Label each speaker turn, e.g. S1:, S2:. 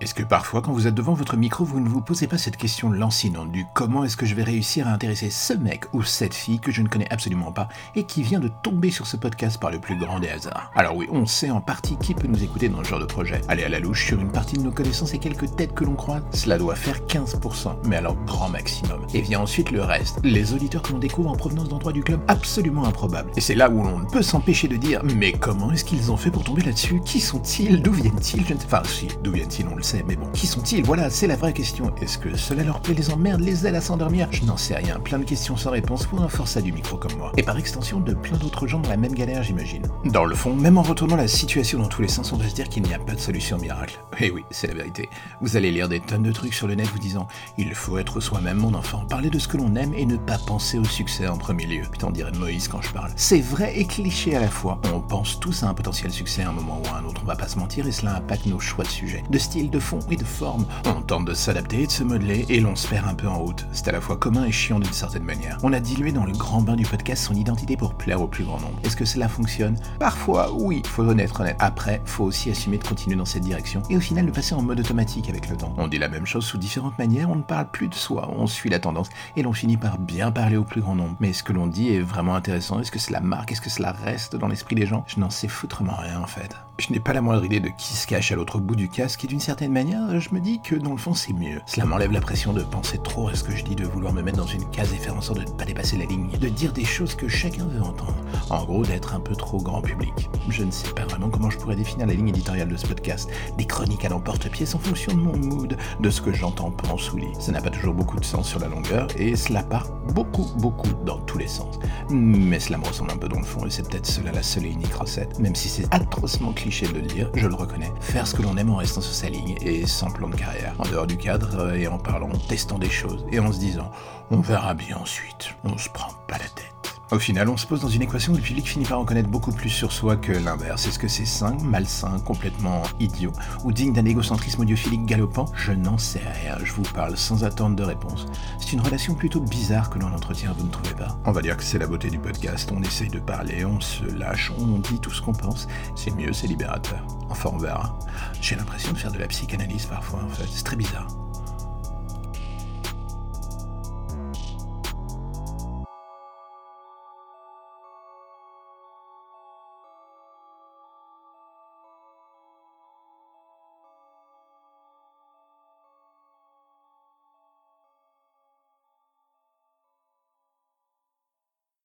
S1: Est-ce que parfois, quand vous êtes devant votre micro, vous ne vous posez pas cette question lancinante du comment est-ce que je vais réussir à intéresser ce mec ou cette fille que je ne connais absolument pas et qui vient de tomber sur ce podcast par le plus grand des hasards? Alors oui, on sait en partie qui peut nous écouter dans ce genre de projet. Aller à la louche sur une partie de nos connaissances et quelques têtes que l'on croit, cela doit faire 15%, mais alors grand maximum. Et vient ensuite le reste, les auditeurs que l'on découvre en provenance d'endroits du club absolument improbables. Et c'est là où l'on ne peut s'empêcher de dire, mais comment est-ce qu'ils ont fait pour tomber là-dessus? Qui sont-ils? D'où viennent-ils? Enfin si, d'où viennent-ils? Mais bon, qui sont-ils? Voilà, c'est la vraie question. Est-ce que cela leur plaît, les emmerde, les ailes à s'endormir? Je n'en sais rien. Plein de questions sans réponse pour un forçat du micro comme moi. Et par extension, de plein d'autres gens dans la même galère, j'imagine. Dans le fond, même en retournant la situation dans tous les sens, on va se dire qu'il n'y a pas de solution miracle. Eh oui, c'est la vérité. Vous allez lire des tonnes de trucs sur le net vous disant Il faut être soi-même, mon enfant, parler de ce que l'on aime et ne pas penser au succès en premier lieu. Putain, on dirait Moïse quand je parle. C'est vrai et cliché à la fois. On pense tous à un potentiel succès à un moment ou à un autre, on va pas se mentir, et cela impacte nos choix de sujet, de style, de fond et de forme. On tente de s'adapter et de se modeler et l'on se perd un peu en route. C'est à la fois commun et chiant d'une certaine manière. On a dilué dans le grand bain du podcast son identité pour plaire au plus grand nombre. Est-ce que cela fonctionne? Parfois, oui, faut honnête, honnête. Après, faut aussi assumer de continuer dans cette direction et au final de passer en mode automatique avec le temps. On dit la même chose sous différentes manières, on ne parle plus de soi, on suit la tendance et l'on finit par bien parler au plus grand nombre. Mais ce que l'on dit est vraiment intéressant Est-ce que cela marque? Est-ce que cela reste dans l'esprit des gens? Je n'en sais foutrement rien en fait. Je n'ai pas la moindre idée de qui se cache à l'autre bout du casque et d'une certaine manière, je me dis que dans le fond c'est mieux. Cela m'enlève la pression de penser trop à ce que je dis, de vouloir me mettre dans une case et faire en sorte de ne pas dépasser la ligne, de dire des choses que chacun veut entendre. En gros, d'être un peu trop grand public. Je ne sais pas vraiment comment je pourrais définir la ligne éditoriale de ce podcast. Des chroniques à l'emporte-pièce en fonction de mon mood, de ce que j'entends, pense ou lis. Ça n'a pas toujours beaucoup de sens sur la longueur et cela part beaucoup, beaucoup dans tous les sens. Mais cela me ressemble un peu dans le fond et c'est peut-être cela la seule et unique recette, même si c'est atrocement cliché de le dire, je le reconnais. Faire ce que l'on aime en restant sur sa ligne et sans plan de carrière, en dehors du cadre et en parlant, testant des choses et en se disant on verra bien ensuite, on se prend pas la tête. Au final, on se pose dans une équation où le public finit par en connaître beaucoup plus sur soi que l'inverse. Est-ce que c'est sain, malsain, complètement idiot, ou digne d'un égocentrisme audiophilique galopant? Je n'en sais rien, je vous parle sans attendre de réponse. C'est une relation plutôt bizarre que l'on entretient, vous ne trouvez pas? On va dire que c'est la beauté du podcast, on essaye de parler, on se lâche, on dit tout ce qu'on pense. C'est mieux, c'est libérateur. Enfin, on verra. J'ai l'impression de faire de la psychanalyse parfois, en fait. C'est très bizarre.